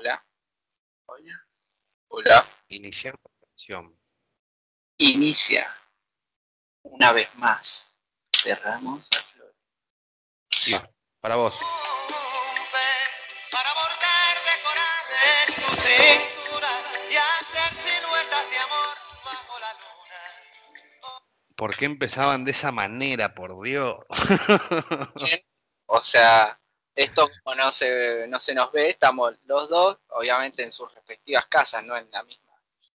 Hola. Hola. Hola. Iniciar canción. Inicia. Una vez más. Cerramos a flor. Sí, para vos. Para bordar de coral en tu cintura y hacer siluetas de amor bajo la luna. ¿Por qué empezaban de esa manera, por Dios? O sea, esto como no se, no se nos ve, estamos los dos, obviamente en sus respectivas casas, no en la misma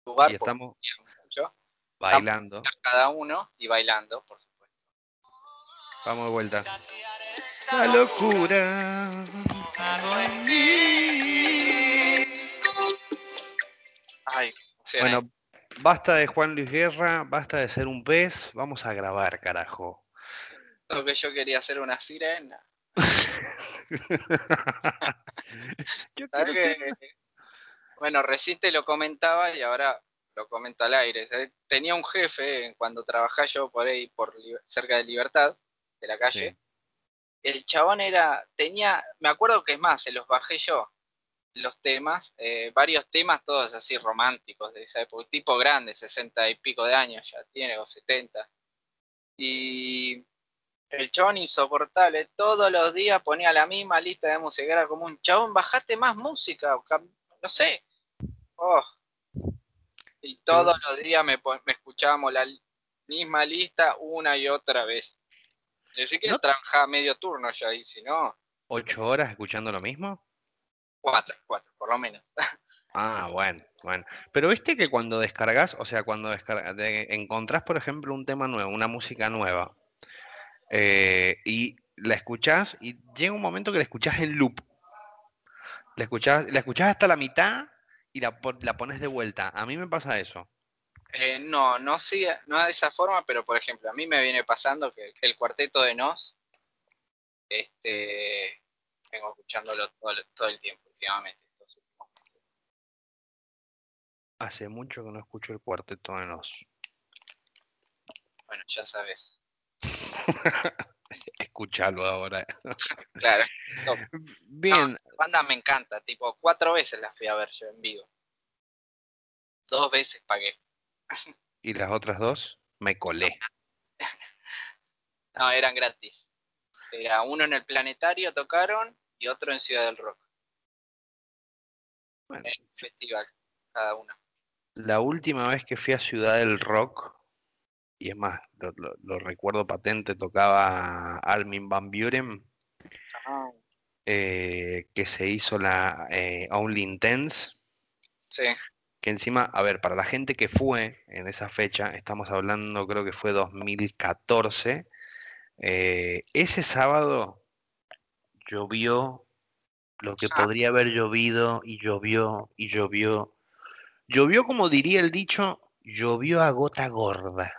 lugar, y porque estamos mucho, bailando. cada uno y bailando, por supuesto. Vamos de vuelta. La locura. en mí. Ay, Bueno, basta de Juan Luis Guerra, basta de ser un pez, vamos a grabar, carajo. lo que yo quería hacer una sirena. Yo ¿Sabes quiero que- ser- Bueno, recién te lo comentaba y ahora lo comento al aire. ¿sabes? Tenía un jefe cuando trabajaba yo por ahí, por cerca de Libertad, de la calle. Sí. El chabón era, tenía, me acuerdo que es más, se los bajé yo, los temas, eh, varios temas todos así románticos de esa época, tipo grande, 60 y pico de años ya tiene, o 70. Y el chabón insoportable, todos los días ponía la misma lista de música, era como un chabón, bajate más música, no sé. Oh. Y todos los días me, escuchábamos la misma lista una y otra vez. Decir que ¿No? trabajaba medio turno ya ahí, si no, ¿Ocho horas escuchando lo mismo? cuatro, cuatro, por lo menos. Ah, bueno, bueno. Pero viste que cuando descargas, o sea, cuando descarga- de- encontrás, por ejemplo, un tema nuevo, una música nueva, eh, y la escuchás, y llega un momento que la escuchás en loop. La escuchás, la escuchás hasta la mitad y la, la pones de vuelta. A mí me pasa eso. Eh, no, no sí, no de esa forma, pero por ejemplo, a mí me viene pasando que el cuarteto de Nos, este, vengo escuchándolo todo, el- todo el tiempo últimamente. Hace mucho que no escucho el cuarteto de Nos. Bueno, ya sabes. Escuchalo ahora. Claro, Bien, la banda me encanta, tipo, cuatro veces la fui a ver yo en vivo. Dos veces pagué. y las otras dos me colé. No, eran gratis. Era uno en el planetario tocaron y otro en Ciudad del Rock. Bueno. En un festival, cada uno. La última vez que fui a Ciudad del Rock, y es más, lo, lo- lo recuerdo patente, tocaba Armin Van Buren, eh, que se hizo la eh, Only Intense, Sí, que encima, a ver, para la gente que fue en esa fecha, estamos hablando, creo que fue 2014, eh, ese sábado llovió lo que Ah. podría haber llovido y llovió y llovió. Llovió como diría el dicho, llovió a gota gorda.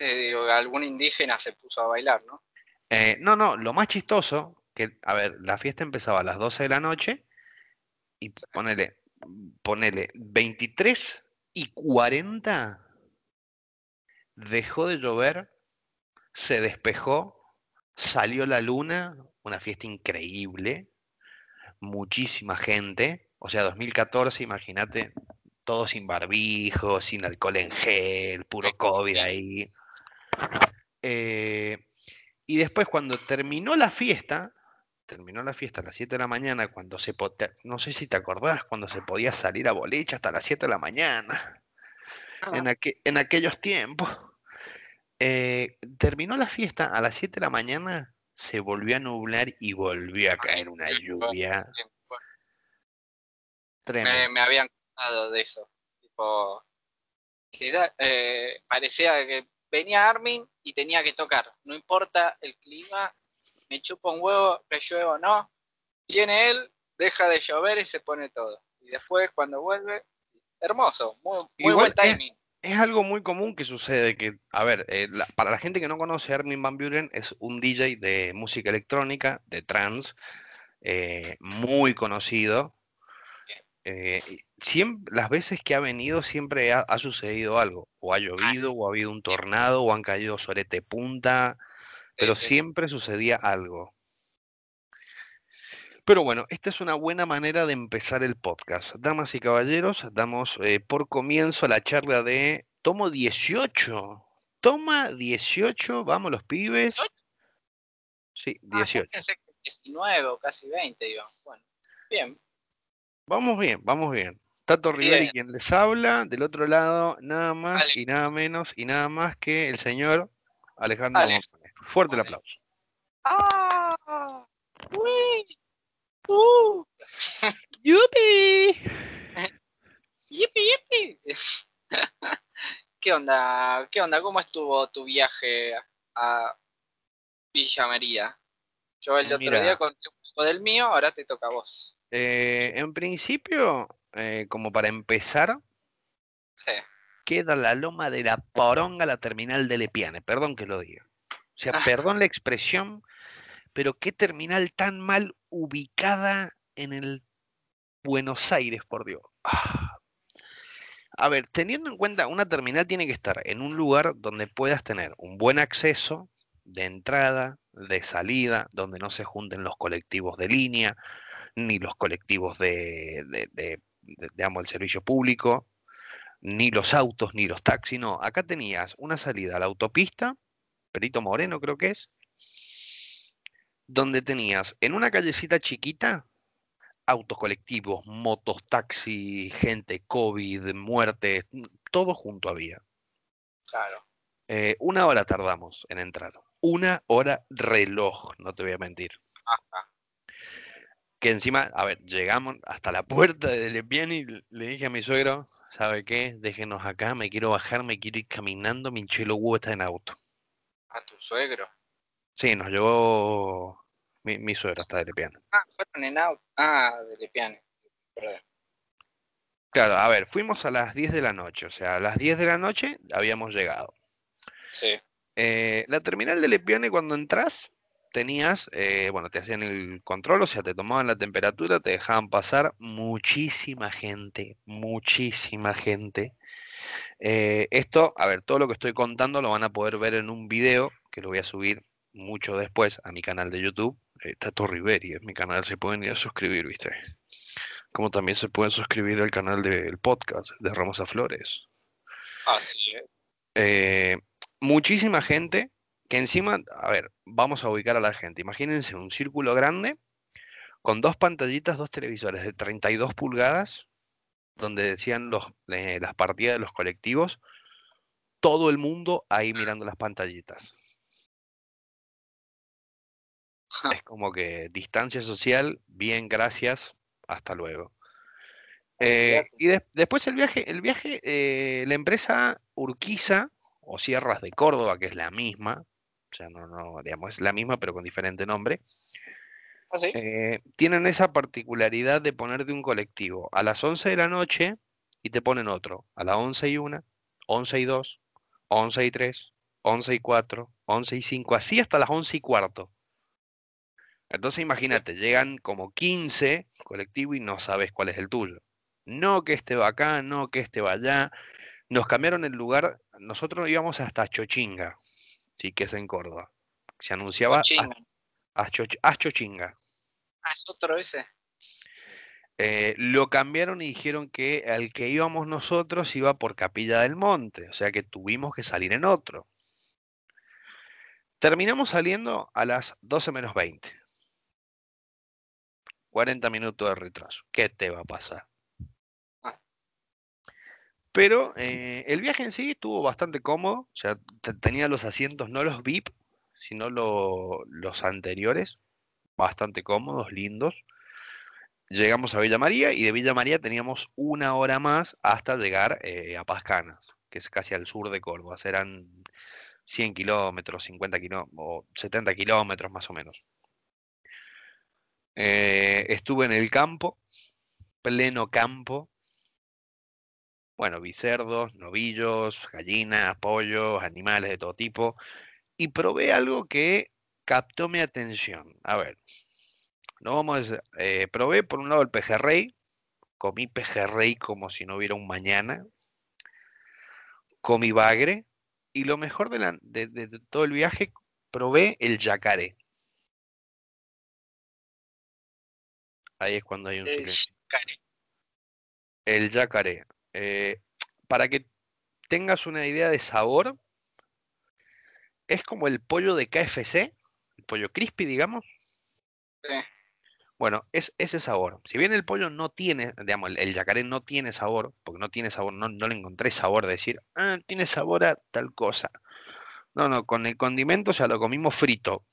Te digo, algún indígena se puso a bailar, ¿no? Eh, no, no, lo más chistoso, que, a ver, la fiesta empezaba a las 12 de la noche y ponele, ponele 23 y 40 dejó de llover, se despejó, salió la luna, una fiesta increíble, muchísima gente, o sea, 2014, imagínate, todo sin barbijo, sin alcohol en gel, puro COVID ahí. Eh, y después cuando terminó la fiesta, terminó la fiesta a las 7 de la mañana, cuando se, no sé si te acordás, cuando se podía salir a boliche hasta las 7 de la mañana, en, aque- en aquellos tiempos. Eh, terminó la fiesta a las 7 de la mañana, se volvió a nublar y volvió a caer una lluvia me, me habían contado de eso. Tipo, que era, eh, parecía que venía Armin y tenía que tocar. No importa el clima, me chupa un huevo que llueva o no. Viene él, deja de llover y se pone todo. Y después, cuando vuelve, hermoso, muy, muy Igual buen es- timing. Es algo muy común que sucede que, a ver, eh, la- para la gente que no conoce, Armin Van Buren es un DJ de música electrónica, de trance, eh, muy conocido. Eh, y siem- las veces que ha venido siempre ha, ha sucedido algo, o ha llovido, o ha habido un tornado, o han caído sorete punta, pero Sí, sí. siempre sucedía algo. Pero bueno, esta es una buena manera de empezar el podcast. Damas y caballeros, damos eh, por comienzo la charla de Tomo 18. Toma 18, vamos los pibes. Sí, Ah, yo 18. pensé que 19 o casi 20, digo. Bueno, bien. Vamos bien, vamos bien. Tato Riveri quien les habla, del otro lado, nada más Ale. y nada menos y nada más que el señor Alejandro Ale. González. Fuerte el aplauso. ¡Ah! ¡Uy! ¡Uh! ¡Yupi! ¡Yipi, yipi! ¿Qué onda? ¿Qué onda? ¿Cómo estuvo tu viaje a Villa María? Yo el otro día conté un poco del mío, ahora te toca a vos. Eh, en principio, eh, como para empezar, Sí. queda la loma de la poronga la terminal de Lepiane, perdón que lo diga. O sea, Ah. perdón la expresión, pero qué terminal tan mal ubicada en el Buenos Aires, por Dios. Ah. A ver, teniendo en cuenta, una terminal tiene que estar en un lugar donde puedas tener un buen acceso de entrada, de salida, donde no se junten los colectivos de línea, ni los colectivos de, de, de- de- digamos, el servicio público, ni los autos, ni los taxis, no. Acá tenías una salida a la autopista, Perito Moreno creo que es, donde tenías en una callecita chiquita autos colectivos, motos, taxi, gente, COVID, muertes, todo junto había. Claro. Eh, una hora tardamos en entrar. Una hora reloj, no te voy a mentir. Ajá. Que encima, a ver, llegamos hasta la puerta de Lepiani y le dije a mi suegro, ¿sabe qué? Déjenos acá, me quiero bajar, me quiero ir caminando, mi chelo huevo está en auto. A tu suegro. Sí, nos llevó mi, mi suegro hasta Lepiani. Ah, fueron en auto. Ah, de Lepiane. Perdón. Claro, a ver, fuimos a las 10 de la noche, o sea, a las 10 de la noche habíamos llegado. Sí. Eh, la terminal de Lepiane cuando entras, tenías, eh, bueno, te hacían el control, o sea, te tomaban la temperatura, te dejaban pasar muchísima gente, muchísima gente. Eh, esto, a ver, todo lo que estoy contando lo van a poder ver en un video que lo voy a subir mucho después a mi canal de YouTube. Eh, Tato Riveri es mi canal, se pueden ir a suscribir, ¿viste? Como también se pueden suscribir al canal del podcast de Ramos a Flores. Así es. Eh, muchísima gente que encima, a ver, vamos a ubicar a la gente. Imagínense un círculo grande con dos pantallitas, dos televisores de 32 pulgadas, donde decían los, eh, las partidas de los colectivos, todo el mundo ahí mirando las pantallitas. Es como que distancia social, bien, gracias, hasta luego. Eh, y des- después el viaje, el viaje, eh, la empresa Urquiza o Sierras de Córdoba, que es la misma, o sea, no, no, digamos, es la misma pero con diferente nombre, ¿Así? eh, tienen esa particularidad de ponerte un colectivo a las 11 de la noche y te ponen otro a las 11 y 1, 11 y 2, 11 y 3, 11 y 4, 11 y 5, así hasta las 11 y cuarto. Entonces imagínate, llegan como 15 colectivos y no sabes cuál es el tuyo. No que este va acá, no que este va allá. Nos cambiaron el lugar, nosotros íbamos hasta Chochinga, sí que es en Córdoba. Se anunciaba Cochinga. a Chochinga. Ah, es otro ese. Eh, lo cambiaron y dijeron que al que íbamos nosotros iba por Capilla del Monte, o sea que tuvimos que salir en otro. Terminamos saliendo a las 12 menos 20. 40 minutos de retraso. ¿Qué te va a pasar? Pero eh, el viaje en sí estuvo bastante cómodo, o sea, te- tenía los asientos, no los VIP, sino lo- los anteriores, bastante cómodos, lindos. Llegamos a Villa María y de Villa María teníamos una hora más hasta llegar eh, a Pascanas, que es casi al sur de Córdoba. Serán 100 kilómetros, 50 kilómetros, o 70 kilómetros más o menos. Eh, estuve en el campo, pleno campo. Bueno, vi cerdos, novillos, gallinas, pollos, animales de todo tipo. Y probé algo que captó mi atención. A ver, no vamos a eh, probé por un lado el pejerrey, comí pejerrey como si no hubiera un mañana, comí bagre y lo mejor de, la- de- de- de todo el viaje, probé el yacaré. ahí es cuando hay un El silencio. yacaré. El yacaré. Eh, para que tengas una idea de sabor, es como el pollo de KFC, el pollo crispy, digamos. Sí. Bueno, es ese sabor. Si bien el pollo no tiene, digamos, el, el yacaré no tiene sabor, porque no tiene sabor, no, no le encontré sabor de decir, ah, tiene sabor a tal cosa. No, no, con el condimento, o sea, lo comimos frito.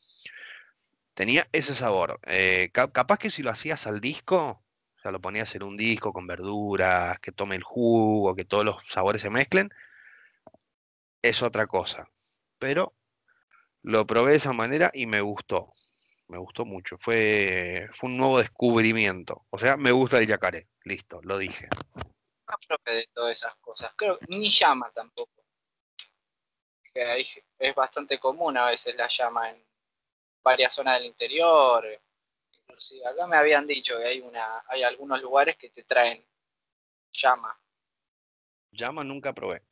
Tenía ese sabor. Eh, ca- capaz que si lo hacías al disco, sea, lo ponías en un disco con verduras, que tome el jugo, que todos los sabores se mezclen, es otra cosa. Pero lo probé de esa manera y me gustó. Me gustó mucho. Fue, fue un nuevo descubrimiento. O sea, me gusta el yacaré. Listo, lo dije. No probé de todas esas cosas. Creo ni llama tampoco. Es bastante común a veces la llama en varias zonas del interior. Inclusive acá me habían dicho que hay una, hay algunos lugares que te traen llama. Llama nunca probé.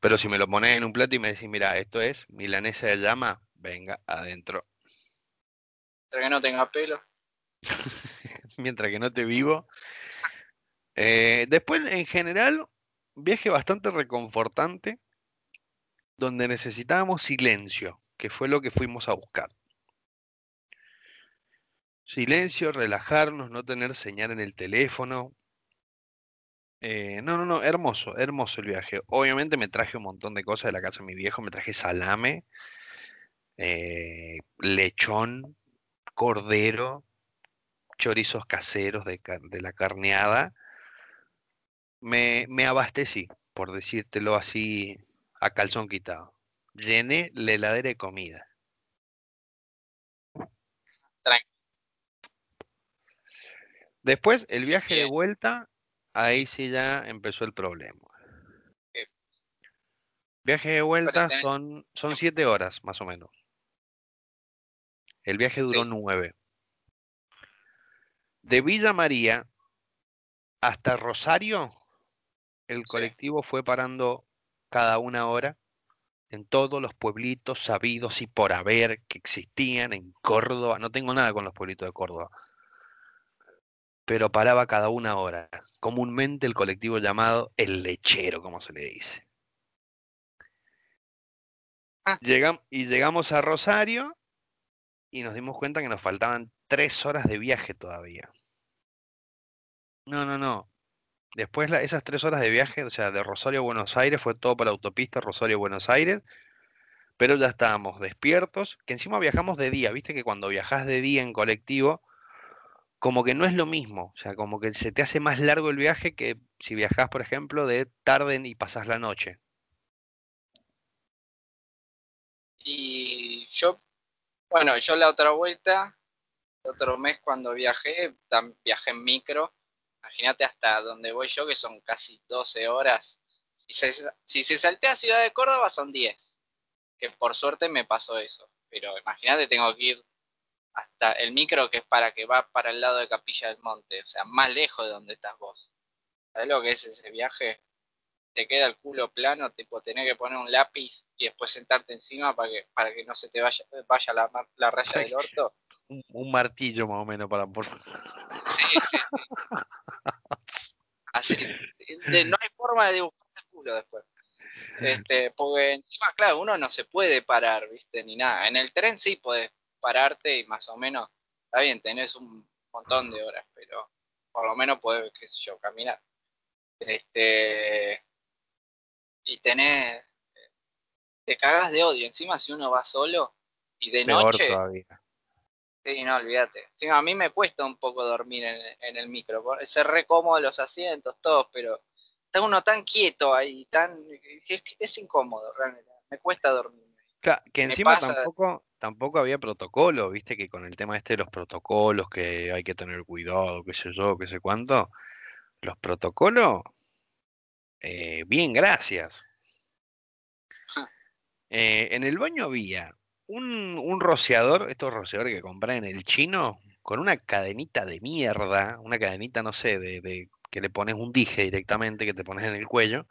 Pero si me lo pones en un plato y me decís, mira, esto es milanesa de llama, venga, adentro. Pero que no tenga pelo. Mientras que no te vivo. Eh, después, en general, viaje bastante reconfortante, donde necesitábamos silencio, que fue lo que fuimos a buscar. Silencio, relajarnos, no tener señal en el teléfono. Eh, no, no, no, hermoso, hermoso el viaje. Obviamente me traje un montón de cosas de la casa de mi viejo, me traje salame, eh, lechón, cordero, chorizos caseros de, la carneada. Me, me abastecí, por decírtelo así a calzón quitado. Llené la heladera de comida. Después, el viaje de vuelta, ahí sí ya empezó el problema. Bien. Viaje de vuelta son, son siete horas, más o menos. El viaje duró Sí. nueve. De Villa María hasta Rosario, el colectivo fue parando cada una hora en todos los pueblitos sabidos y por haber que existían en Córdoba. No tengo nada con los pueblitos de Córdoba. Pero paraba cada una hora. Comúnmente el colectivo llamado el lechero, como se le dice. Ah. Llegam- y llegamos a Rosario y nos dimos cuenta que nos faltaban tres horas de viaje todavía. No, no, no. Después la- esas tres horas de viaje, o sea, de Rosario a Buenos Aires, fue todo por la autopista Rosario-Buenos Aires, pero ya estábamos despiertos, que encima viajamos de día, viste que cuando viajas de día en colectivo, como que no es lo mismo, o sea, como que se te hace más largo el viaje que si viajas, por ejemplo, de tarde y pasás la noche. Y yo, bueno, yo la otra vuelta, el otro mes cuando viajé, viajé en micro. Imagínate hasta donde voy yo, que son casi 12 horas. Y se- si se saltea a Ciudad de Córdoba son 10. Que por suerte me pasó eso. Pero imagínate, tengo que ir hasta el micro que es para que va para el lado de Capilla del Monte. O sea, más lejos de donde estás vos. ¿Sabés lo que es ese viaje? Te queda el culo plano, tipo, tener que poner un lápiz y después sentarte encima para que, para que no se te vaya, vaya la, la raya del orto. Un, un martillo más o menos para por... Así, de- no hay forma de dibujar el culo después. Este, porque encima, claro, uno no se puede parar, ¿viste? Ni nada. En el tren sí podés pararte y más o menos, está bien, tenés un montón de horas, pero por lo menos podés, qué sé yo, caminar. Este, y tenés, te cagás de odio. Encima si uno va solo y de Peor noche, todavía. Sí, no, olvídate. Encima, a mí me cuesta un poco dormir en, en el micro. Se re cómodo los asientos, todos, pero está uno tan quieto ahí, tan que es, es incómodo, realmente. Me cuesta dormir. Claro, que encima tampoco, tampoco había protocolo, viste que con el tema este de los protocolos, que hay que tener cuidado, qué sé yo, qué sé cuánto, los protocolos, eh, bien, gracias. Ja. Eh, en el baño había un, un rociador, estos rociadores que compré en el chino, con una cadenita de mierda, una cadenita, no sé, de, de que le pones un dije directamente, que te pones en el cuello,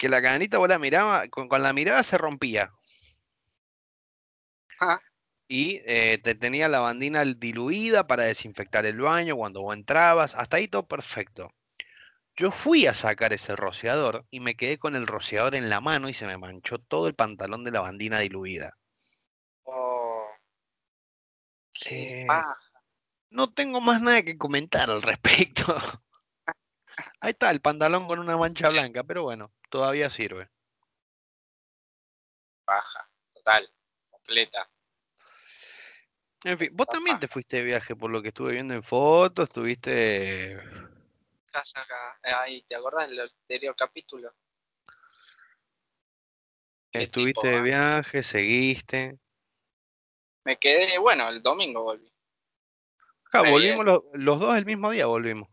que la cadenita vos la miraba, con, con la mirada se rompía. Ja. Y eh, te tenía la bandina diluida para desinfectar el baño cuando vos entrabas. Hasta ahí todo perfecto. Yo fui a sacar ese rociador y me quedé con el rociador en la mano y se me manchó todo el pantalón de la bandina diluida. Oh, Eh. No tengo más nada que comentar al respecto. Ahí está el pantalón con una mancha blanca, pero bueno, todavía sirve. paja, total, completa. En fin, vos también te fuiste de viaje por lo que estuve viendo en fotos, estuviste... Ahí, ¿te acordás del anterior capítulo? Estuviste tipo, de viaje, seguiste. Me quedé, bueno, el domingo volví. Muy volvimos los, los dos el mismo día, volvimos.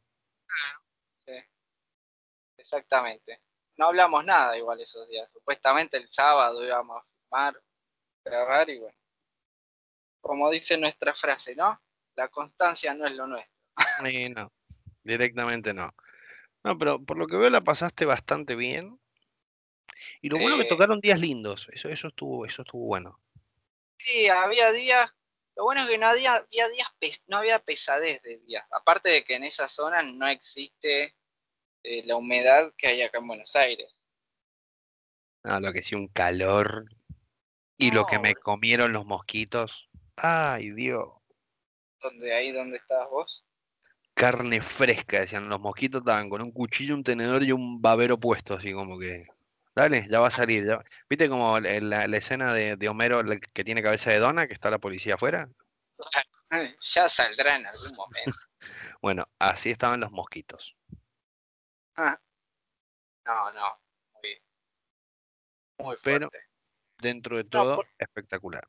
Exactamente. No hablamos nada igual esos días. Supuestamente el sábado íbamos a filmar, grabar y bueno. Como dice nuestra frase, ¿no? La constancia no es lo nuestro. Y no, directamente no. No, pero por lo que veo la pasaste bastante bien. Y lo bueno que Eh. tocaron días lindos, eso, eso estuvo, eso estuvo bueno. Sí, había días. Lo bueno es que no había, había días, no había pesadez de días. Aparte de que en esa zona no existe eh, la humedad que hay acá en Buenos Aires. No, lo que sí, un calor. Y lo que me comieron los mosquitos. Ay, Dios. Donde ahí donde estabas vos. Carne fresca, decían. Los mosquitos estaban con un cuchillo, un tenedor y un babero puesto, así como que. Dale, ya va a salir. ya- ¿Viste como la, la- escena de, de Homero que tiene cabeza de dona, que está la policía afuera? Ya saldrá en algún momento. Bueno, así estaban los mosquitos. No, no. Muy, muy Pero- fuerte. Dentro de todo, por- espectacular.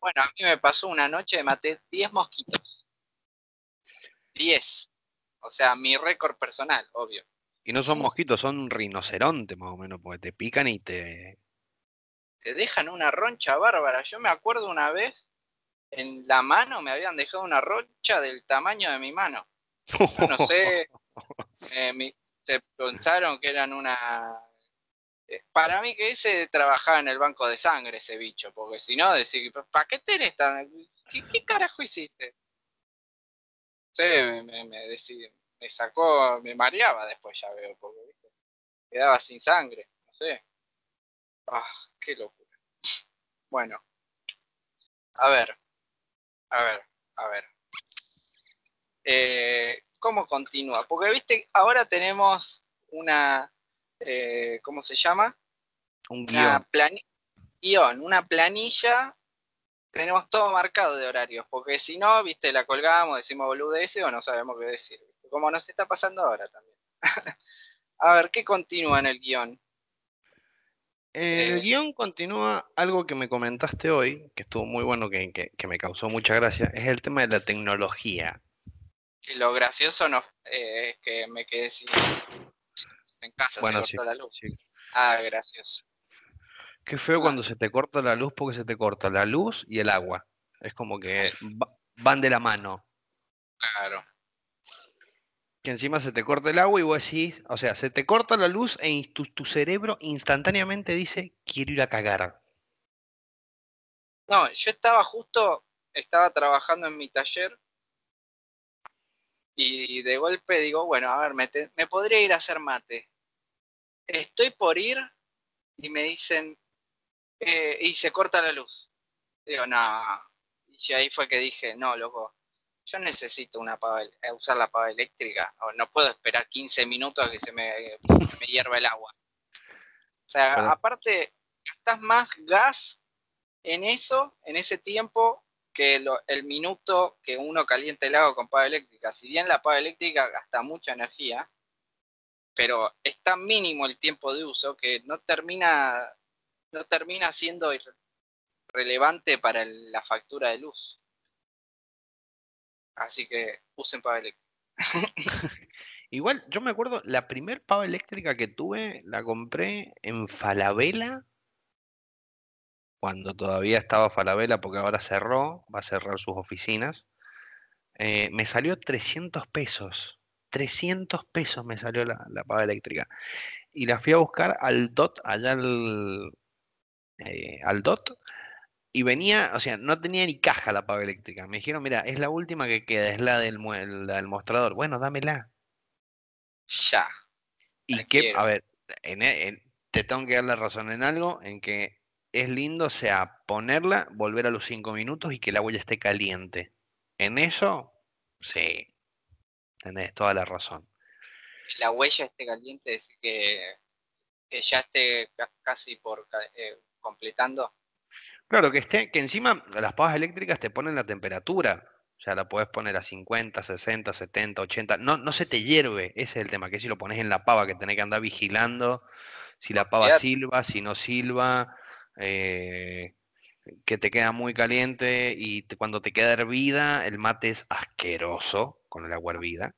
Bueno, a mí me pasó una noche, maté 10 mosquitos. 10. O sea, mi récord personal, obvio. Y no son mosquitos, son rinocerontes más o menos, porque te pican y te... Te dejan una roncha bárbara. Yo me acuerdo una vez, en la mano me habían dejado una roncha del tamaño de mi mano. Yo no sé, eh, mi- se pensaron que eran una... eh, Para mí que ese trabajaba en el banco de sangre ese bicho, porque si no, decir, ¿para qué tenés tan... ¿Qué, carajo hiciste? Sí, me, me, me decí- me sacó, me mareaba después ya veo, porque ¿viste? quedaba sin sangre, no sé. Ah, qué locura. Bueno, a ver, a ver, a ver. Eh, ¿Cómo continúa? Porque viste, ahora tenemos una, eh, ¿cómo se llama? Un Una guion. plani- guion, una planilla. Tenemos todo marcado de horarios, porque si no, viste, la colgamos, decimos boludeces o no sabemos qué decir. Como nos está pasando ahora también. a ver, ¿qué continúa en el guion? El Eh, guion continúa algo que me comentaste hoy, que estuvo muy bueno, que, que- que me causó mucha gracia, es el tema de la tecnología. Y lo gracioso no, eh, es que me quedé sin en casa, Bueno, se sí, cortó la luz. sí. Ah, gracioso. Qué feo Ah. cuando se te corta la luz porque se te corta la luz y el agua. Es como que va- van de la mano. Claro. Que encima se te corta el agua y vos decís, o sea, se te corta la luz e tu, tu cerebro instantáneamente dice, quiero ir a cagar. No, yo estaba justo, estaba trabajando en mi taller y de golpe digo, bueno, a ver, me, te- me podría ir a hacer mate. Estoy por ir y me dicen, eh, y se corta la luz. Digo, no. Y ahí fue que dije, no, loco, yo necesito una pava, eh, usar la pava eléctrica. o No puedo esperar 15 minutos a que se me, me hierva el agua. O sea, aparte, gastas más gas en eso, en ese tiempo, que lo- el minuto que uno calienta el agua con pava eléctrica. Si bien la pava eléctrica gasta mucha energía, pero es tan mínimo el tiempo de uso que no termina, no termina siendo relevante para la factura de luz. Así que usen pava eléctrica. Igual, yo me acuerdo, la primer pava eléctrica que tuve la compré en Falabella, cuando todavía estaba Falabella, porque ahora cerró, va a cerrar sus oficinas. Eh, me salió 300 pesos. 300 pesos me salió la, la pava eléctrica. Y la fui a buscar al DOT, allá al, eh, al DOT, y venía, o sea, no tenía ni caja la pava eléctrica. Me dijeron, mira, es la última que queda, es la del, la del mostrador. Bueno, dámela. Ya. Y que, quiero. a ver, en, e- en- te tengo que dar la razón en algo, en que es lindo, o sea, ponerla, volver a los cinco minutos y que agua ya esté caliente. En eso, sí, tenés toda la razón. La huella esté caliente, es que, que ya esté ca- casi por eh, completando. Claro, que esté, que encima las pavas eléctricas te ponen la temperatura. O sea, la podés poner a 50, 60, 70, 80. No, no se te hierve. Ese es el tema, que si lo pones en la pava, que tenés que andar vigilando si la pava silba, si no silba, eh, que te queda muy caliente y te- cuando te queda hervida, el mate es asqueroso con el agua hervida.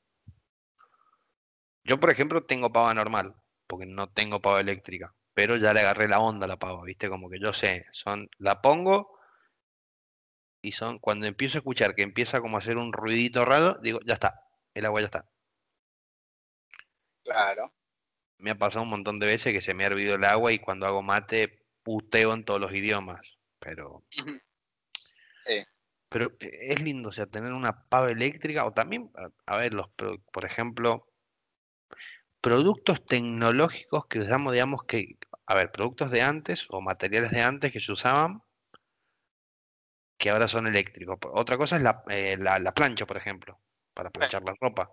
Yo, por ejemplo, tengo pava normal, porque no tengo pava eléctrica, pero ya le agarré la onda a la pava, ¿viste? Como que yo sé, son, la pongo y son, cuando empiezo a escuchar que empieza como a hacer un ruidito raro, digo, ya está, el agua ya está. Claro. Me ha pasado un montón de veces que se me ha hervido el agua y cuando hago mate puteo en todos los idiomas, pero Sí. Pero es lindo, o sea, tener una pava eléctrica o también, a, ver, los, por ejemplo, productos tecnológicos que usamos, digamos que, a ver, productos de antes o materiales de antes que se usaban que ahora son eléctricos. Otra cosa es la, eh, la, la plancha, por ejemplo, para planchar la ropa.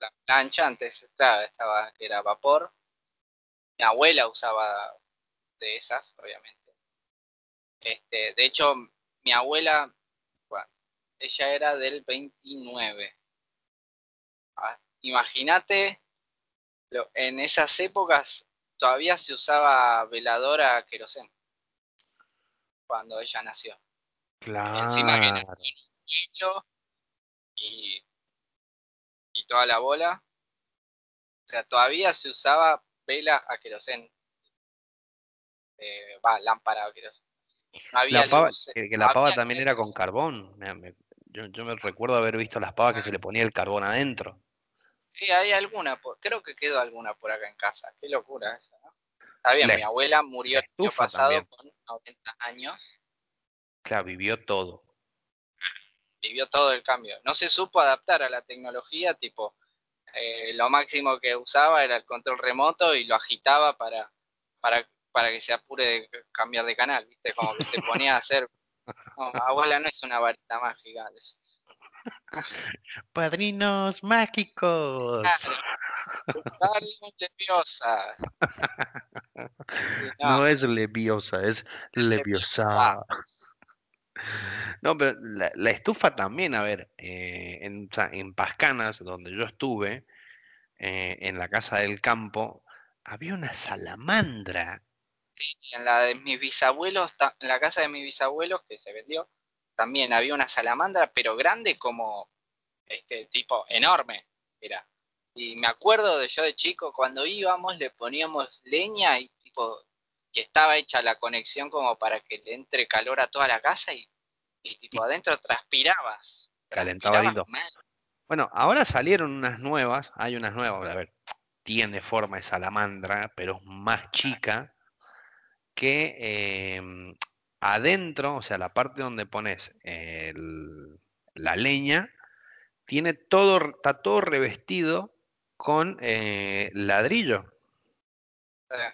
La plancha antes claro, estaba, que era vapor. Mi abuela usaba de esas, obviamente. Este, de hecho, mi abuela, bueno, ella era del 29. Ah, Imagínate, en esas épocas todavía se usaba veladora a querosén cuando ella nació. Encima que Claro. y, y toda la bola. O sea, todavía se usaba vela a querosén. Eh, va, lámpara había La pava, luz, que, la pava también era con carbón. yo, yo me recuerdo haber visto las pavas que se le ponía el carbón adentro. Sí, hay alguna, por- creo que quedó alguna por acá en casa. Qué locura eso, ¿no? Está bien, mi abuela murió el año pasado también. con 90 años. Claro, vivió todo. vivió todo el cambio. No se supo adaptar a la tecnología, tipo, eh, lo máximo que usaba era el control remoto y lo agitaba para, para, para que se apure de cambiar de canal, ¿viste? Como que se ponía a hacer... No, abuela no es una varita mágica. Padrinos mágicos. Leviosa. No No, es leviosa, es leviosa. No, pero la, la estufa también, a ver, eh, en, o sea, en Pascanas, donde yo estuve, eh, en la casa del campo, había una salamandra. En la de mis bisabuelos, en la casa de mis bisabuelos, que se vendió, también había una salamandra, pero grande como, este, tipo, enorme, era. Y me acuerdo de yo de chico, cuando íbamos le poníamos leña y tipo, y estaba hecha la conexión como para que le entre calor a toda la casa y, y tipo adentro transpirabas. Calentaba transpirabas. Bueno, ahora salieron unas nuevas, hay unas nuevas, a ver, tiene forma de salamandra, pero es más chica que em, adentro, o sea, la parte donde pones el- la leña, tiene todo, está todo revestido con eh, ladrillo. Eh,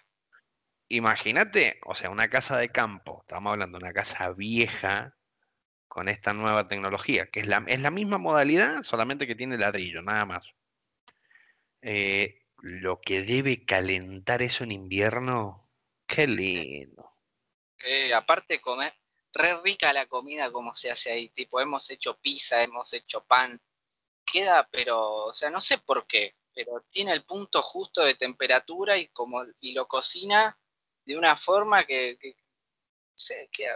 Imagínate, o sea, una casa de campo, estamos hablando de una casa vieja con esta nueva tecnología, que es la, es la misma modalidad, solamente que tiene ladrillo, nada más. Eh, lo que debe calentar eso en invierno, qué lindo. eh, aparte comer, re rica la comida como se hace ahí, tipo, hemos hecho pizza, hemos hecho pan, queda, pero, o sea, no sé por qué, pero tiene el punto justo de temperatura y como, y lo cocina de una forma que, que, no sé, que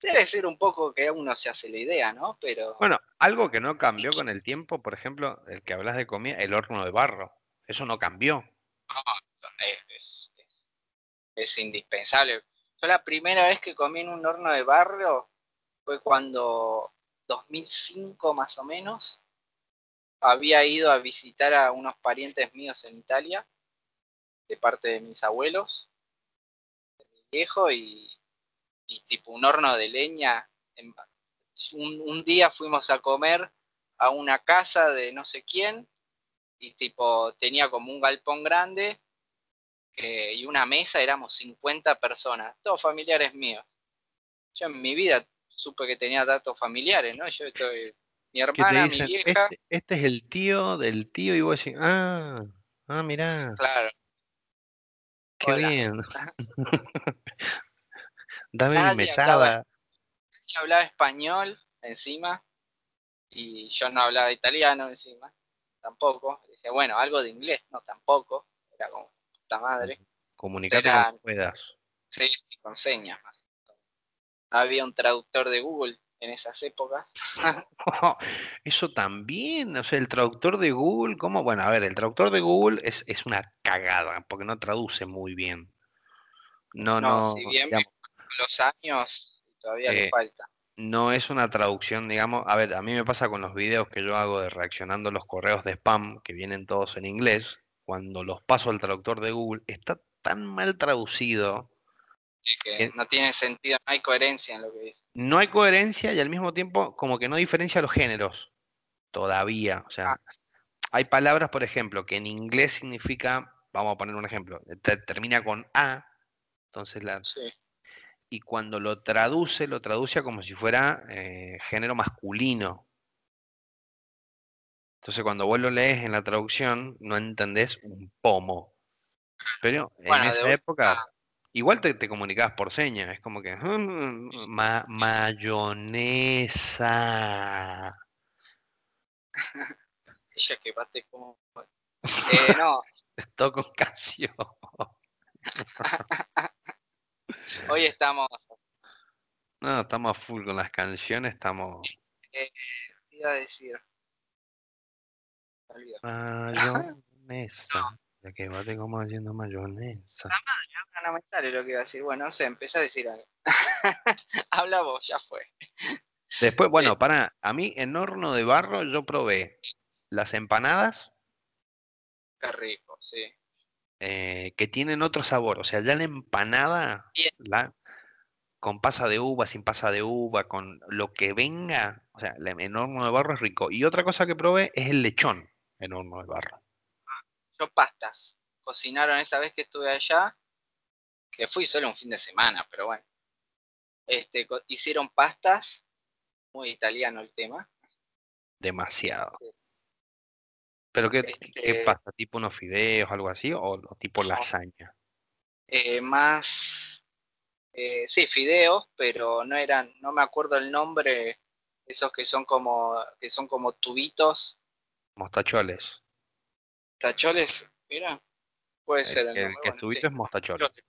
debe ser un poco que uno se hace la idea, ¿no? Pero, Bueno, algo que no cambió con el tiempo, por ejemplo, el que hablas de comida, el horno de barro, eso no cambió. es, es- es- indispensable. Yo la primera vez que comí en un horno de barro fue cuando 2005 más o menos había ido a visitar a unos parientes míos en Italia de parte de mis abuelos, de mi viejo y, y tipo un horno de leña. en- un, un día fuimos a comer a una casa de no sé quién y tipo tenía como un galpón grande eh, y una mesa, éramos 50 personas, todos familiares míos. Yo en mi vida supe que tenía datos familiares, ¿no? Yo estoy, mi hermana, mi vieja, este, este es el tío del tío y vos decís, ah, ah, mirá, claro, qué hola. bien. Dame mi Nadie hablaba mesada. ella hablaba español encima y yo no hablaba italiano encima, tampoco. Dije, bueno, algo de inglés, no, tampoco. Era como, puta madre. Comunicate Era- como puedas. Sí, con señas. Había un traductor de Google en esas épocas. Eso también, o sea, el traductor de Google, ¿cómo? Bueno, a ver, el traductor de Google es, es una cagada, porque no traduce muy bien. No, No, no, si bien digamos, Los años todavía le Eh, falta. no es una traducción, digamos, a ver, a mí me pasa con los videos que yo hago de reaccionando a los correos de spam, que vienen todos en inglés, cuando los paso al traductor de Google, está tan mal traducido, Que no tiene sentido, no hay coherencia en lo que dice. no hay coherencia y al mismo tiempo como que no diferencia los géneros, todavía, o sea, hay palabras, por ejemplo, que en inglés significa, vamos a poner un ejemplo, te- termina con A, entonces la, Sí. y cuando lo traduce, lo traduce como si fuera eh, género masculino. Entonces cuando vos lo lees en la traducción, no entendés un pomo. Pero en Bueno, esa época, igual te, te comunicabas por señas, es como que "Mm, ma- mayonesa. Ella que bate como. Eh, no, Todo con canción. hoy estamos. No, estamos a full con las canciones, estamos Iba a decir. Olvidó. mayonesa. Ya que bate como haciendo mayonesa. Ah, no me sale lo que iba a decir. Bueno, no sé, empecé a decir algo. Habla vos, ya fue. Después, bueno, para a mí en horno de barro yo probé las empanadas Qué rico, sí. eh, que tienen otro sabor. O sea, ya la empanada, la, con pasa de uva, sin pasa de uva, con lo que venga, o sea, la- en horno de barro es rico. Y otra cosa que probé es el lechón en horno de barro. Yo pastas. Cocinaron esa vez que estuve allá, que fui solo un fin de semana, pero bueno. Este, hicieron pastas, muy italiano el tema. Demasiado. Sí. ¿Pero qué, qué Este- pasa? ¿Tipo unos fideos, algo así? ¿O, o tipo No. lasaña? Eh, más, eh, sí, fideos, pero no eran, no me acuerdo el nombre, esos que son como, que son como tubitos, Mostacholes. tacholes, mira, puede El, ser el que- el que es bueno, tubito sí, es mostacholes. tacholes.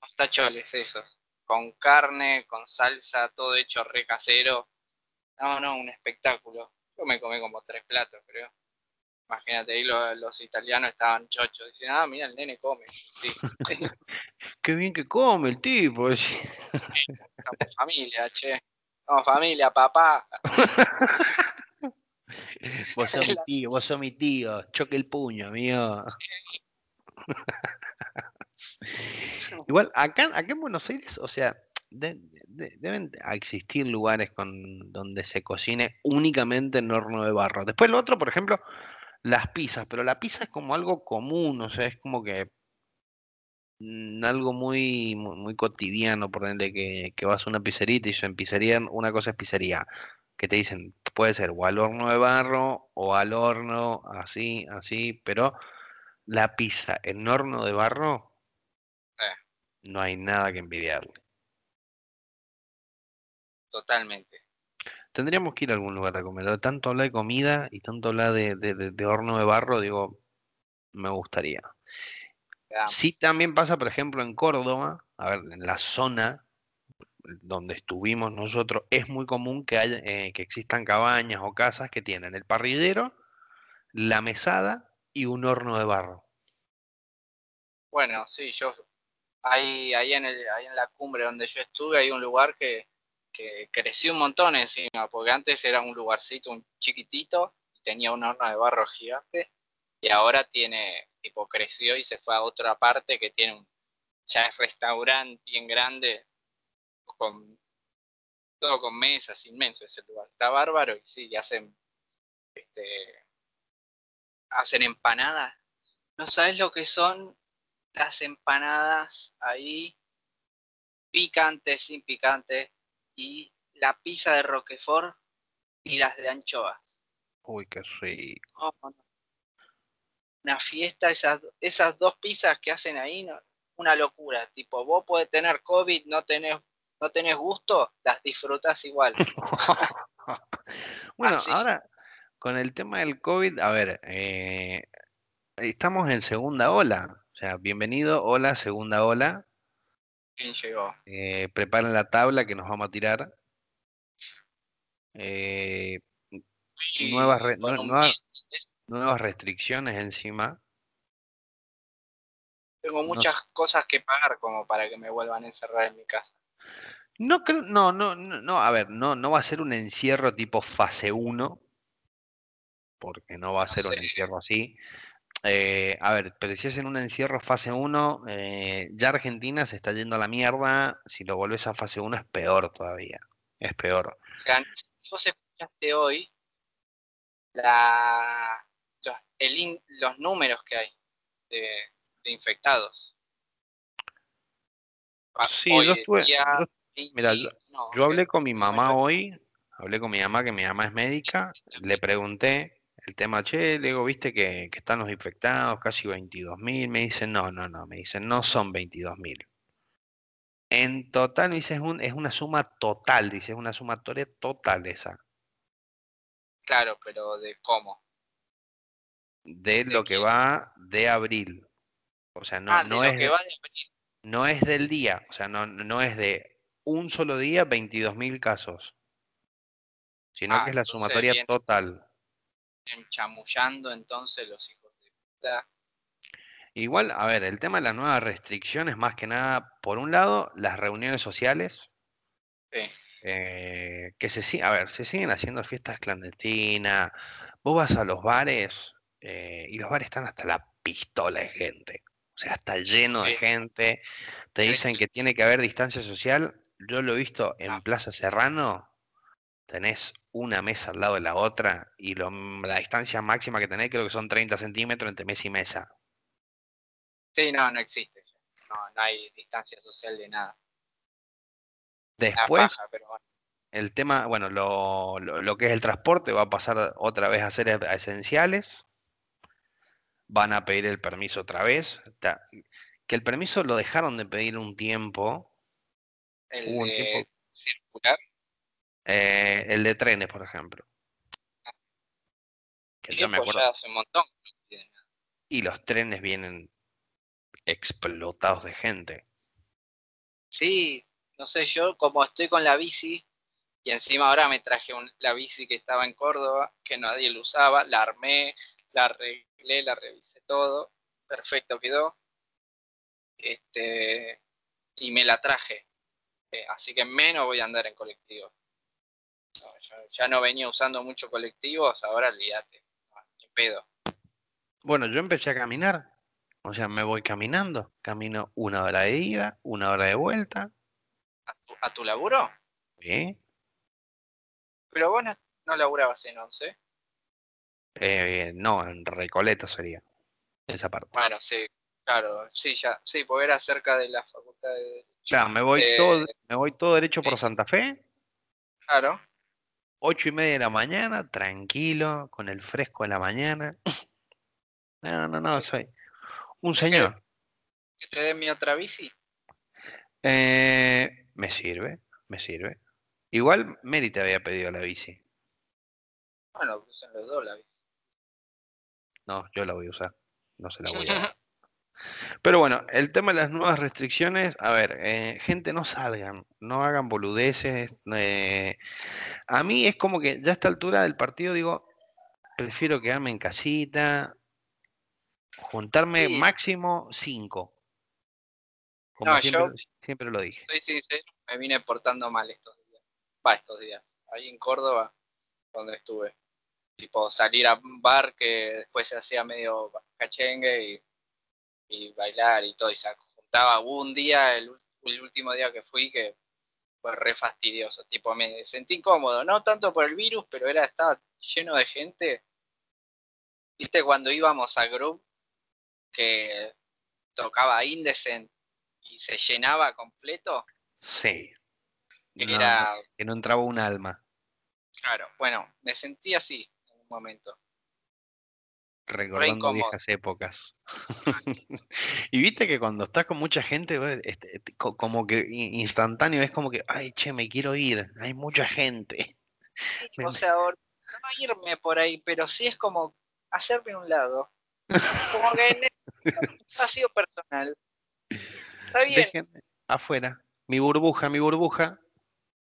Los tacholes, esos, con carne, con salsa, todo hecho re casero. No, no, un espectáculo. Yo me comí como tres platos, creo. Imagínate, ahí lo- los italianos estaban chochos, dicen, ah, mira, el nene come. Sí, Qué bien que come el tipo. decía. somos familia, che. Somos familia, papá. Vos sos mi tío, vos sos mi tío. Choque el puño, amigo. Igual, acá, acá en Buenos Aires, o sea, de- de- deben existir lugares con, donde se cocine únicamente en horno de barro. Después lo otro, por ejemplo, las pizzas, pero la pizza es como algo común, o sea, es como que mm, algo muy, muy, muy cotidiano, por ejemplo, que, que vas a una pizzería y te dicen pizzería, una cosa es pizzería, que te dicen, puede ser o al horno de barro o al horno, así, así, pero la pizza en horno de barro, Eh. no hay nada que envidiarle. Totalmente. Tendríamos que ir a algún lugar a comer. Tanto hablar de comida y tanto hablar de, de- de- de horno de barro, digo, me gustaría. Veamos. Sí también pasa, por ejemplo, en Córdoba, a ver, en la zona donde estuvimos nosotros, es muy común que eh, que existan cabañas o casas que tienen el parrillero, la mesada y un horno de barro. Bueno, sí, yo ahí, ahí en el, ahí en la cumbre donde yo estuve hay un lugar que, que creció un montón encima, porque antes era un lugarcito un chiquitito, tenía un horno de barro gigante, y ahora tiene, tipo, creció y se fue a otra parte que tiene un, ya es restaurante bien grande, con todo con mesas, inmenso ese lugar. Está bárbaro y sí, y hacen este, hacen empanadas. No sabes lo que son las empanadas ahí, picantes, sin picantes, y la pizza de Roquefort y las de anchoas. Uy, qué rico. Oh, no. Una fiesta, esas, esas dos pizzas que hacen ahí, no, una locura. Tipo, vos podés tener COVID, no tenés, no tenés gusto, las disfrutas igual. bueno, Así. ahora con el tema del COVID, a ver, eh, estamos en segunda ola. O sea, bienvenido, hola, segunda ola. ¿Quién llegó? Eh, preparen la tabla que nos vamos a tirar. Eh, Nuevas re- nuevas- bien- nuevas restricciones encima. Tengo muchas cosas que pagar como para que me vuelvan a encerrar en mi casa. No creo, no, no, no, a ver, no, no va a ser un encierro tipo fase 1, porque no va a ser un encierro así. Eh, a ver, pero si hacen un encierro fase 1, eh, ya Argentina se está yendo a la mierda. Si lo volvés a fase 1 es peor todavía. Es peor. O sea, si vos escuchaste hoy la, los, el in- los números que hay de, de infectados. Pa- Sí, hoy yo es estuve- día yo- 20 mira, yo- hablé con mi mamá hoy, hablé con mi mamá, que mi mamá es médica, le pregunté el tema, che, le digo, viste que, que están los infectados, casi 22.000, me dicen, no, no, no, me dicen, no son 22.000. En total, me dice, es, un- es una suma total, dice, es una sumatoria total esa, Claro, pero de cómo. de lo que va de abril. O sea, no, ah, de no lo es, que va de abril. no es del día, o sea, no, no es de un solo día 22.000 casos, sino Ah, que es la sumatoria bien. total. chamullando entonces los hijos de puta. Igual, a ver, el tema de las nuevas restricciones, más que nada, por un lado, las reuniones sociales, Sí. eh, que se a ver, se siguen haciendo fiestas clandestinas, vos vas a los bares eh, y los bares están hasta la pistola de gente, o sea, está lleno de gente, te dicen que tiene que haber distancia social, yo lo he visto en Ah. Plaza Serrano, tenés una mesa al lado de la otra y lo- la distancia máxima que tenés creo que son 30 centímetros entre mesa y mesa. Sí, no, no existe. No, no hay distancia social de nada. Después, paja, pero bueno. El tema, bueno, lo, lo- lo que es el transporte va a pasar otra vez a ser esenciales. Van a pedir el permiso otra vez. Que el permiso lo dejaron de pedir un tiempo. El Hubo un de circular, eh, el de trenes, por ejemplo. Que yo me acuerdo. ya hace un montón. que no tienen. Y los trenes vienen explotados de gente. Sí, no sé, yo como estoy con la bici y encima ahora me traje un- la bici que estaba en Córdoba, que nadie lo usaba, la armé, la arreglé, la revisé todo, perfecto quedó. Este, y me la traje. Eh, así que menos voy a andar en colectivo. No, yo ya no venía usando mucho colectivos, ahora olvídate. No, ni pedo. Bueno, yo empecé a caminar. O sea, me voy caminando. Camino una hora de ida, una hora de vuelta. ¿A tu, a tu laburo? ¿sí? Pero vos no, no laburabas en 11. Eh, no, en Recoleta sería. Esa parte. Bueno, sí, claro, sí, ya, sí, porque era cerca de la facultad de... Claro, me voy Eh, todo, me voy todo derecho por. Santa Fe, Claro, ocho y media de la mañana, tranquilo, con el fresco en la mañana. No, no, no, soy un señor. que te den mi otra bici. Eh, me sirve, me sirve. Igual Mary te había pedido la bici. Bueno, pues en los dos la bici. No, yo la voy a usar. No se la voy a dar. Pero bueno, el tema de las nuevas restricciones, a ver, eh, gente no salgan, no hagan boludeces. eh, a mí es como que ya a esta altura del partido digo, prefiero quedarme en casita, juntarme Sí. máximo cinco. Como No, siempre, yo- siempre lo dije. Soy sincero, me vine portando mal estos días. Va, estos días. Ahí en Córdoba, donde estuve. Tipo, salir a un bar que después se hacía medio cachengue y, y bailar y todo. Y se juntaba un día, el, último día que fui, que fue re fastidioso, tipo, me sentí incómodo, no tanto por el virus, pero era, estaba lleno de gente. ¿Viste cuando íbamos a Group que tocaba Indecent y se llenaba completo? Sí. Que No, era, que no entraba un alma. claro, bueno, me sentí así en un momento. Recordando viejas épocas. y viste que cuando estás con mucha gente, este, este, co- como que in- instantáneo, es como que, ay, che, me quiero ir, hay mucha gente. Sí, Me- o sea, no irme por ahí, pero sí es como hacerme un lado. Como que en el espacio personal. Está bien, Déjenme afuera. Mi burbuja, mi burbuja.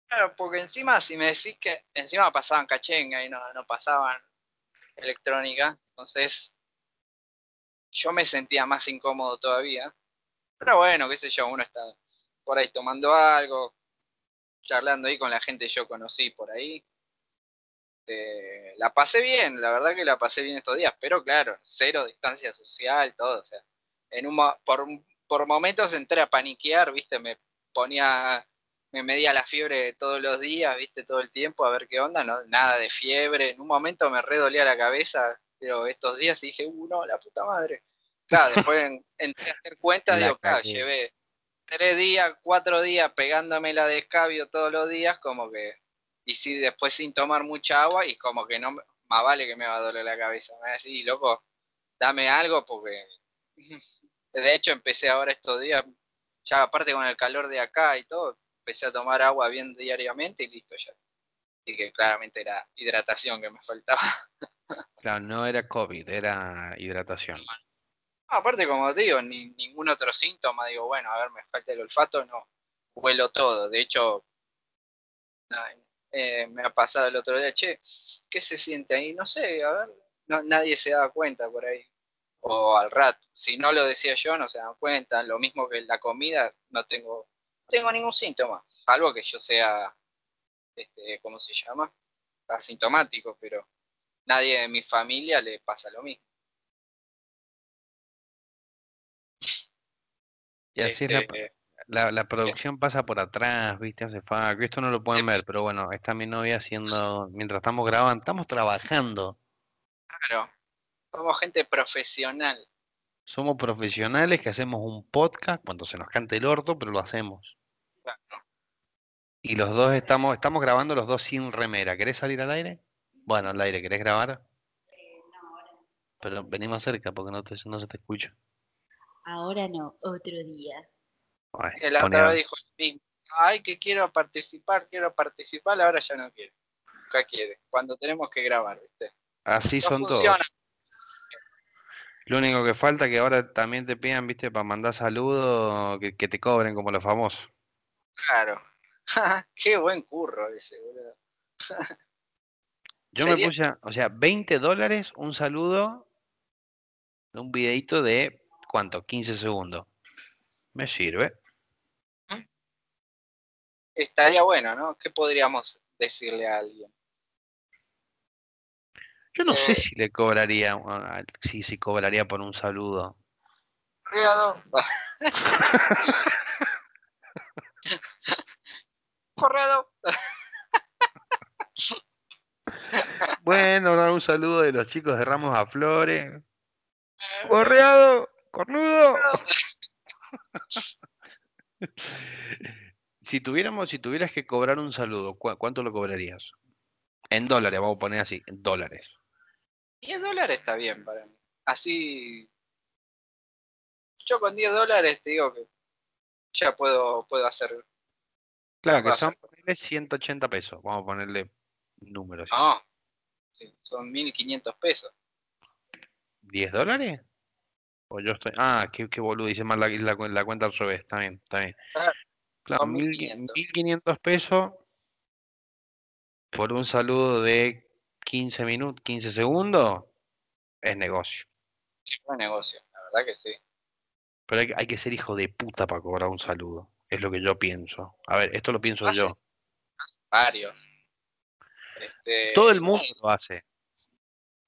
claro, porque encima si me decís que encima pasaban cachenga y no, no pasaban electrónica, entonces yo me sentía más incómodo todavía. Pero bueno, qué sé yo, uno está por ahí tomando algo, charlando ahí con la gente que yo conocí por ahí. Eh, la pasé bien, la verdad que la pasé bien estos días, pero claro, cero distancia social, todo, o sea, en un, por, por momentos entré a paniquear, viste, me ponía, me medía la fiebre todos los días, viste, todo el tiempo, a ver qué onda, no, nada de fiebre, en un momento me redolía la cabeza, pero estos días y dije, uh, no, la puta madre. Claro, después en- entré a hacer cuenta, digo, claro, llevé tres días, cuatro días pegándome la de escabio todos los días, como que, y sí, después sin tomar mucha agua, y como que no, me- más vale que me va a doler la cabeza, me va a decir, loco, dame algo, porque, de hecho empecé ahora estos días, ya aparte con el calor de acá y todo, empecé a tomar agua bien diariamente y listo ya. Así que claramente era hidratación que me faltaba. Claro, no era COVID, era hidratación. Aparte, como te digo, ni ningún otro síntoma, digo, bueno, a ver, me falta el olfato, no, huelo todo. De hecho, eh, me ha pasado el otro día, che, ¿qué se siente ahí? No sé, a ver, no, nadie se da cuenta por ahí. O al rato, si no lo decía yo, no se dan cuenta. Lo mismo que la comida, no tengo, tengo ningún síntoma, salvo que yo sea, este, ¿cómo se llama? Asintomático, pero nadie de mi familia le pasa lo mismo. Y así es la, Este, la, la producción pasa por atrás, ¿viste? Hace falta. Esto no lo pueden ver, pero bueno, está mi novia haciendo, mientras estamos grabando, estamos trabajando. Claro, somos gente profesional. Somos profesionales que hacemos un podcast cuando se nos cante el orto, pero lo hacemos. Y los dos estamos, estamos grabando los dos sin remera. ¿Querés salir al aire? Bueno, al aire, ¿querés grabar? Pero venimos cerca porque no, te- no se te escucha. Ahora no, otro día. Ay, a- vez dijo el mismo, ay, que quiero participar, quiero participar, ahora ya no quiere. Nunca quiere, cuando tenemos que grabar, ¿viste? Así No son todos. Lo único que falta es que ahora también te pidan, viste, para mandar saludos, que, que te cobren como los famosos. Claro. Qué buen curro ese, boludo. Yo me puse, o sea, 20 dólares, un saludo, un videito de, ¿cuánto? 15 segundos. Me sirve. Estaría bueno, ¿no? ¿Qué podríamos decirle a alguien? Yo no sé Eh. si le cobraría, si si cobraría por un saludo. Correado. Correado. Bueno, ahora un saludo de los chicos de Ramos a Flores. ¡Correado! ¡Cornudo! Si tuviéramos, si tuvieras que cobrar un saludo, ¿cu- ¿cuánto lo cobrarías? En dólares, vamos a poner así, en dólares. 10 dólares está bien para mí. Así. Yo con 10 dólares te digo que ya puedo, puedo hacer. Claro, que son ponerle 180 pesos, vamos a ponerle números. No. Sí, son 1500 pesos. ¿10 dólares? O yo estoy. Ah, qué, qué boludo, dice mal la, la, la cuenta al revés, está bien, está bien. Claro, Claro, son mil- 1500. 1500 pesos por un saludo de 15 minutos, 15 segundos, es negocio. Buen negocio, la verdad que sí. Pero hay, que- hay que ser hijo de puta para cobrar un saludo, es lo que yo pienso. A ver, esto lo pienso yo. Varios. Este, Todo el mundo lo hace.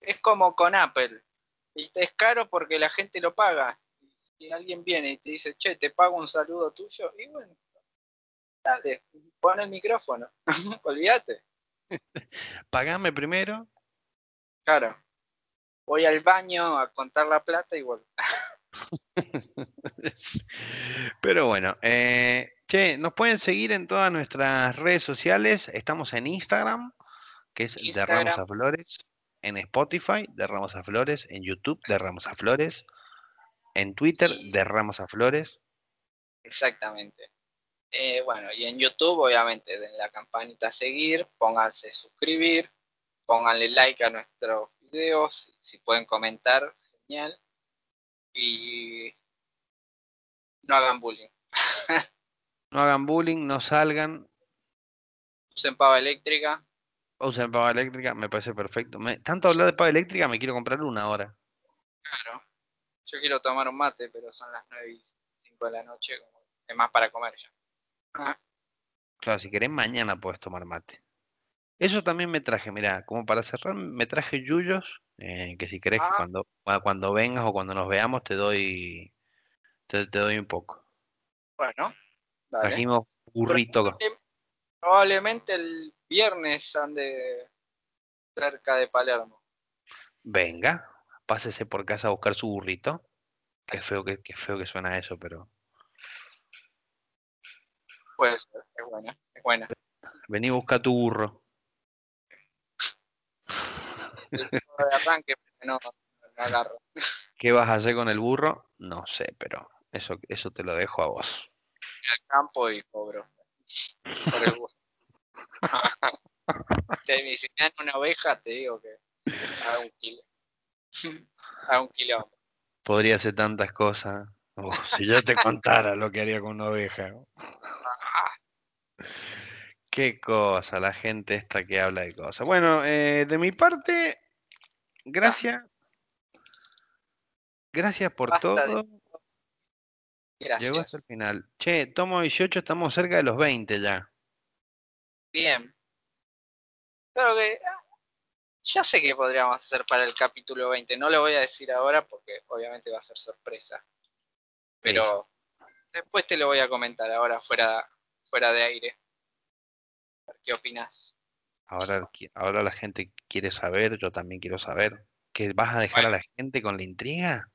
Es como con Apple. Es caro porque la gente lo paga. Si alguien viene y te dice, che, te pago un saludo tuyo, y bueno, Dale, pon el micrófono. Olvídate. Pagame primero. Claro. Voy al baño a contar la plata y vuelvo. Pero bueno, eh, che, nos pueden seguir en todas nuestras redes sociales. Estamos en Instagram, que es de Ramos a Instagram. Flores, en Spotify, de Ramos a Flores, en YouTube, de Ramos a Flores, en Twitter, de Ramos a Flores. Exactamente. Eh, bueno, y en YouTube, obviamente, den la campanita a seguir, pónganse suscribir, pónganle like a nuestros videos, si pueden comentar, genial. Y no hagan bullying. No hagan bullying, no salgan, Usen pava eléctrica. usen pava eléctrica, me parece perfecto. Me- tanto hablar de pava eléctrica, me quiero comprar una ahora. Claro. Yo quiero tomar un mate, pero son las 9 y 5 de la noche, como- es más para comer ya. Ah, Claro, si querés, mañana puedes tomar mate. Eso también me traje, mira, como para cerrar, me traje yuyos, eh, que si querés que Ah. cuando, cua- cuando vengas o cuando nos veamos te doy, te, te doy un poco. Bueno, dale. Trajimos burrito. con- Probable- Probablemente el viernes ande cerca de Palermo. Venga, pásese por casa a buscar su burrito. Qué feo que, qué feo que suena eso, pero Puede ser, es buena, es buena. vení busca tu burro. El de arranque pero no, no agarro. ¿Qué vas a hacer con el burro? No sé, pero eso, eso te lo dejo a vos. al campo y cobro. Por el me- si me dan una oveja, te digo que haga un kilo. Haga un kilómetro. Podría hacer tantas cosas. Oh, si yo te contara lo que haría con una oveja. Qué cosa, la gente esta que habla de cosas. Bueno, eh, de mi parte, gracias. Gracias por Basta de- todo. Llegó Gracias. hasta el final. Che, tomo 18, estamos cerca de los 20 ya. Bien. Claro que ah, ya sé qué podríamos hacer para el capítulo 20. No lo voy a decir ahora porque obviamente va a ser sorpresa. Pero después te lo voy a comentar ahora fuera, fuera de aire. ¿Qué opinas? Ahora, ahora la gente quiere saber, yo también quiero saber. ¿Que vas a dejar a la gente con la intriga?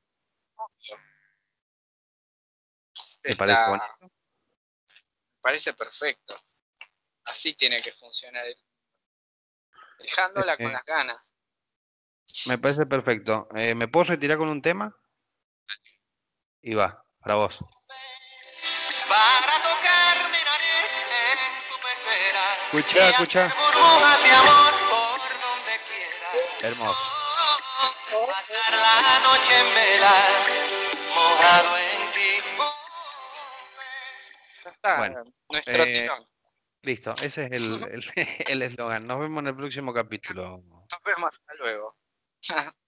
¿Te parece Está- bonito? me parece perfecto. Así tiene que funcionar. Dejándola con Este- las ganas. Me parece perfecto. Eh, ¿Me puedo retirar con un tema? Y va, para vos. Para Escucha, escucha. Hermoso. Pasar la noche en vela, mojado en ti. Bueno, nuestro eh, tirón. Listo, ese es el el- el eslogan. Nos vemos en el próximo capítulo. Nos vemos. Hasta luego.